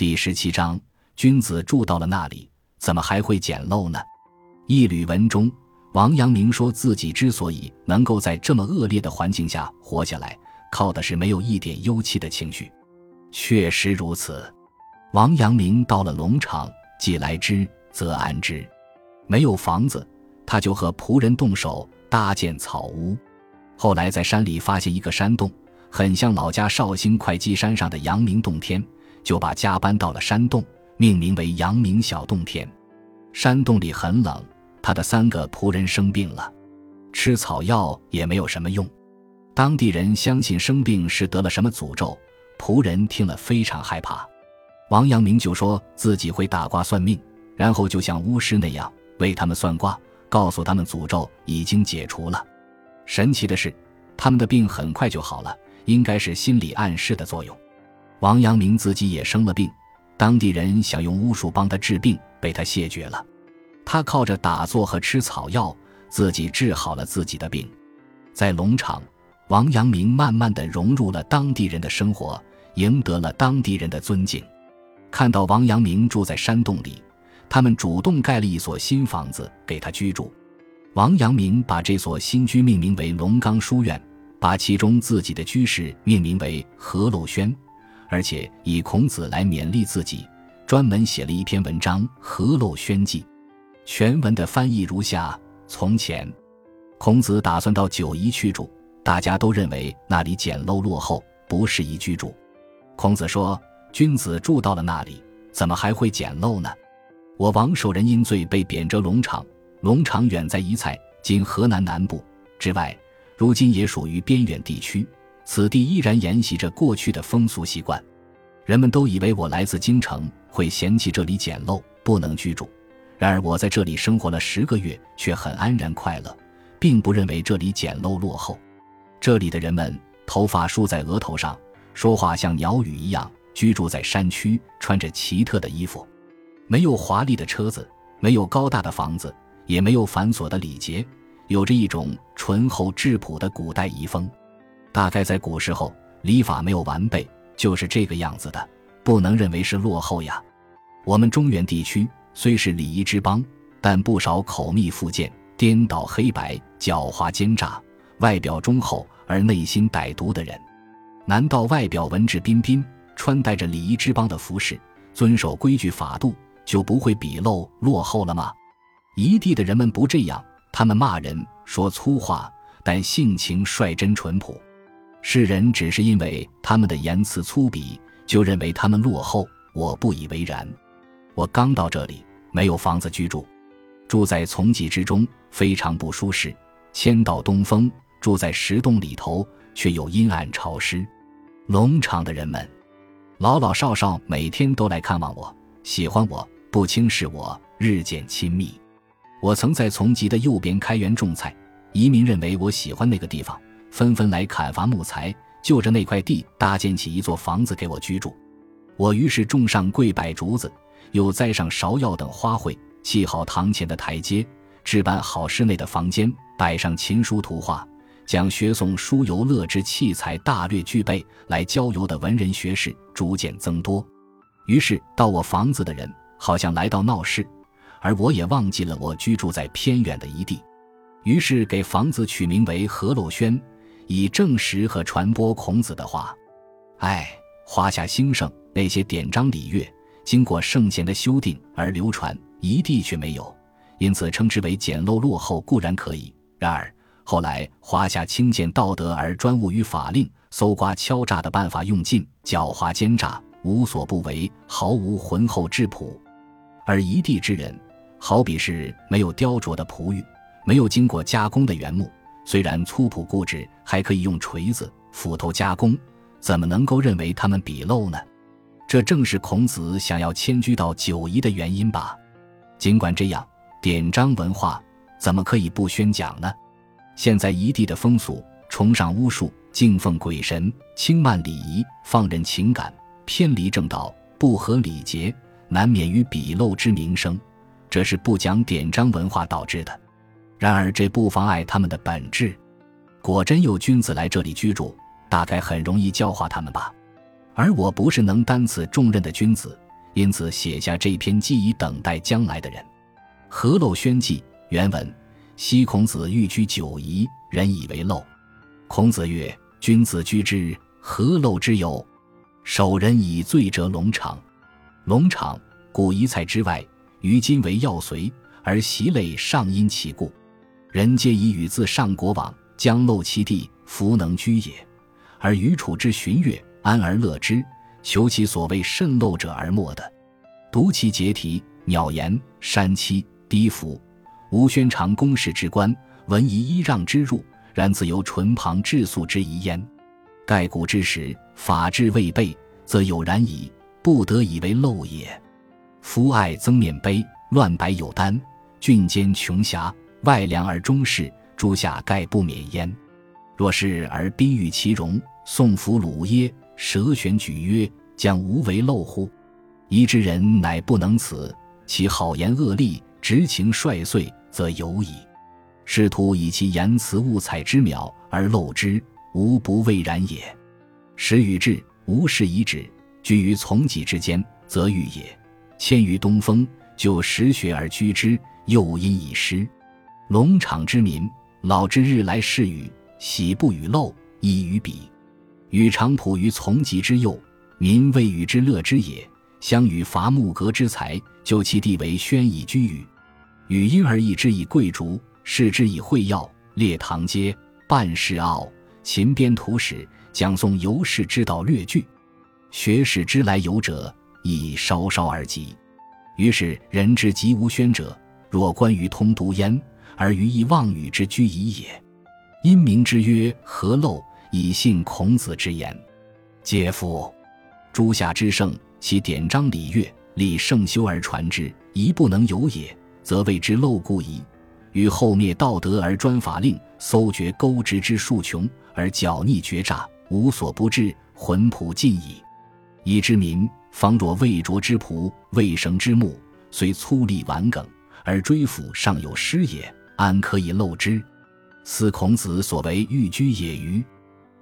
第十七章，君子住到了那里，怎么还会简陋呢？一缕文中，王阳明说自己之所以能够在这么恶劣的环境下活下来，靠的是没有一点忧戚的情绪。确实如此。王阳明到了龙场，既来之，则安之。没有房子，他就和仆人动手搭建草屋。后来在山里发现一个山洞，很像老家绍兴会稽山上的阳明洞天，就把家搬到了山洞，命名为阳明小洞天。山洞里很冷。他的三个仆人生病了，吃草药也没有什么用。当地人相信生病是得了什么诅咒，仆人听了非常害怕。王阳明就说自己会打卦算命，然后就像巫师那样为他们算卦，告诉他们诅咒已经解除了。神奇的是，他们的病很快就好了，应该是心理暗示的作用。王阳明自己也生了病，当地人想用巫术帮他治病，被他谢绝了。他靠着打坐和吃草药，自己治好了自己的病。在龙场，王阳明慢慢的融入了当地人的生活，赢得了当地人的尊敬。看到王阳明住在山洞里，他们主动盖了一所新房子给他居住。王阳明把这所新居命名为龙岗书院，把其中自己的居室命名为何陋轩，而且以孔子来勉励自己，专门写了一篇文章《何陋轩记》。全文的翻译如下：从前，孔子打算到九夷去住，大家都认为那里简陋落后，不适宜居住。孔子说：“君子住到了那里，怎么还会简陋呢？”我王守仁因罪被贬谪龙场，龙场远在夷蔡（今河南南部）之外，如今也属于边远地区。此地依然沿袭着过去的风俗习惯，人们都以为我来自京城，会嫌弃这里简陋，不能居住。然而我在这里生活了十个月，却很安然快乐，并不认为这里简陋落后。这里的人们头发梳在额头上，说话像鸟语一样，居住在山区，穿着奇特的衣服，没有华丽的车子，没有高大的房子，也没有繁琐的礼节，有着一种醇厚质朴的古代遗风。大概在古时候，礼法没有完备，就是这个样子的，不能认为是落后呀。我们中原地区。虽是礼仪之邦，但不少口蜜腹剑、颠倒黑白、狡猾奸诈、外表忠厚而内心歹毒的人。难道外表文质彬彬，穿戴着礼仪之邦的服饰，遵守规矩法度，就不会鄙陋落后了吗？一地的人们不这样，他们骂人说粗话，但性情率真淳朴。世人只是因为他们的言辞粗鄙，就认为他们落后。我不以为然。我刚到这里，没有房子居住，住在丛棘之中，非常不舒适。千道东风，住在石洞里头，却又阴暗潮湿。农场的人们，老老少少每天都来看望我，喜欢我，不轻视我，日渐亲密。我曾在丛棘的右边开园种菜，移民认为我喜欢那个地方，纷纷来砍伐木材，就着那块地搭建起一座房子给我居住。我于是种上桂柏竹子。又栽上芍药等花卉，砌好堂前的台阶，置办好室内的房间，摆上琴书图画，将学诵书游乐之器材大略具备，来郊游的文人学士逐渐增多。于是到我房子的人，好像来到闹市，而我也忘记了我居住在偏远的一地。于是给房子取名为何陋轩，以证实和传播孔子的话。唉，华夏兴盛，那些典章礼乐。经过圣贤的修订而流传，一地却没有，因此称之为简陋落后固然可以。然而后来华夏轻贱道德而专务于法令，搜刮敲诈的办法用尽，狡猾奸诈无所不为，毫无浑厚质朴。而一地之人，好比是没有雕琢的璞玉，没有经过加工的原木，虽然粗朴固执，还可以用锤子、斧头加工，怎么能够认为他们鄙陋呢？这正是孔子想要迁居到九夷的原因吧？尽管这样，典章文化怎么可以不宣讲呢？现在夷地的风俗，崇尚巫术，敬奉鬼神，轻慢礼仪，放任情感，偏离正道，不合礼节，难免于鄙陋之名声。这是不讲典章文化导致的。然而，这不妨碍他们的本质。果真有君子来这里居住，大概很容易教化他们吧。而我不是能担此重任的君子，因此写下这篇记以等待将来的人。《何陋轩记》原文：昔孔子欲居九夷，人以为陋。孔子曰：“君子居之，何陋之有？守人以罪者，龙场。龙场，古夷蔡之外，于今为要随，而习类上因其故。人皆以与自上国往，将陋其地，弗能居也。而余处之寻乐，安而乐之。”求其所谓甚陋者而莫的，读其节题，鸟言山栖低伏，无宣长公事之官，闻宜揖让之入，然自由唇旁质素之仪焉。盖古之时，法制未备，则有然矣，不得以为陋也。夫爱增面卑，乱白有单，峻间穷狭，外凉而中室，诸下盖不免焉。若是而宾遇其容，宋服鲁耶？蛇玄举曰：“将无为漏乎？宜之人乃不能此。其好言恶利，直情率遂，则有矣。试图以其言辞物采之妙而陋之，无不未然也。时与至，无事以止，居于从己之间，则欲也。迁于东风，就实学而居之，又因以失。龙场之民，老之日来试与，喜不与陋，以与比。”与常仆于从疾之右，民未与之乐之也。相与伐木革之才，就其地为宣以居宇。与因而异之以贵竹，视之以会药，列堂阶，半世奥，秦编图史，讲诵游士之道略句。学士之来游者，亦稍稍而及。于是人之极无宣者，若关于通读焉，而于意妄语之居矣也。因名之曰何陋。以信孔子之言，嗟夫！诸夏之盛，其典章礼乐，立圣修而传之，宜不能有也，则谓之陋故矣。与后灭道德而专法令，搜掘钩直之数穷，而狡逆绝诈，无所不至，浑朴尽矣。以之民，方若未拙之仆，未绳之木，虽粗粝顽梗，而追辅尚有失也，安可以陋之？斯孔子所为寓居也于。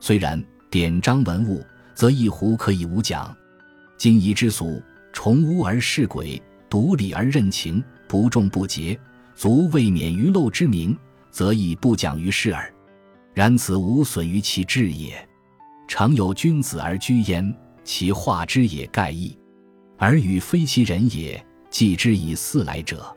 虽然典章文物，则一壶可以无讲。今夷之俗，崇巫而事鬼，独礼而任情，不重不节，足未免于陋之名，则亦不讲于世耳。然此无损于其志也。常有君子而居焉，其化之也盖矣，而与非其人也，继之以四来者。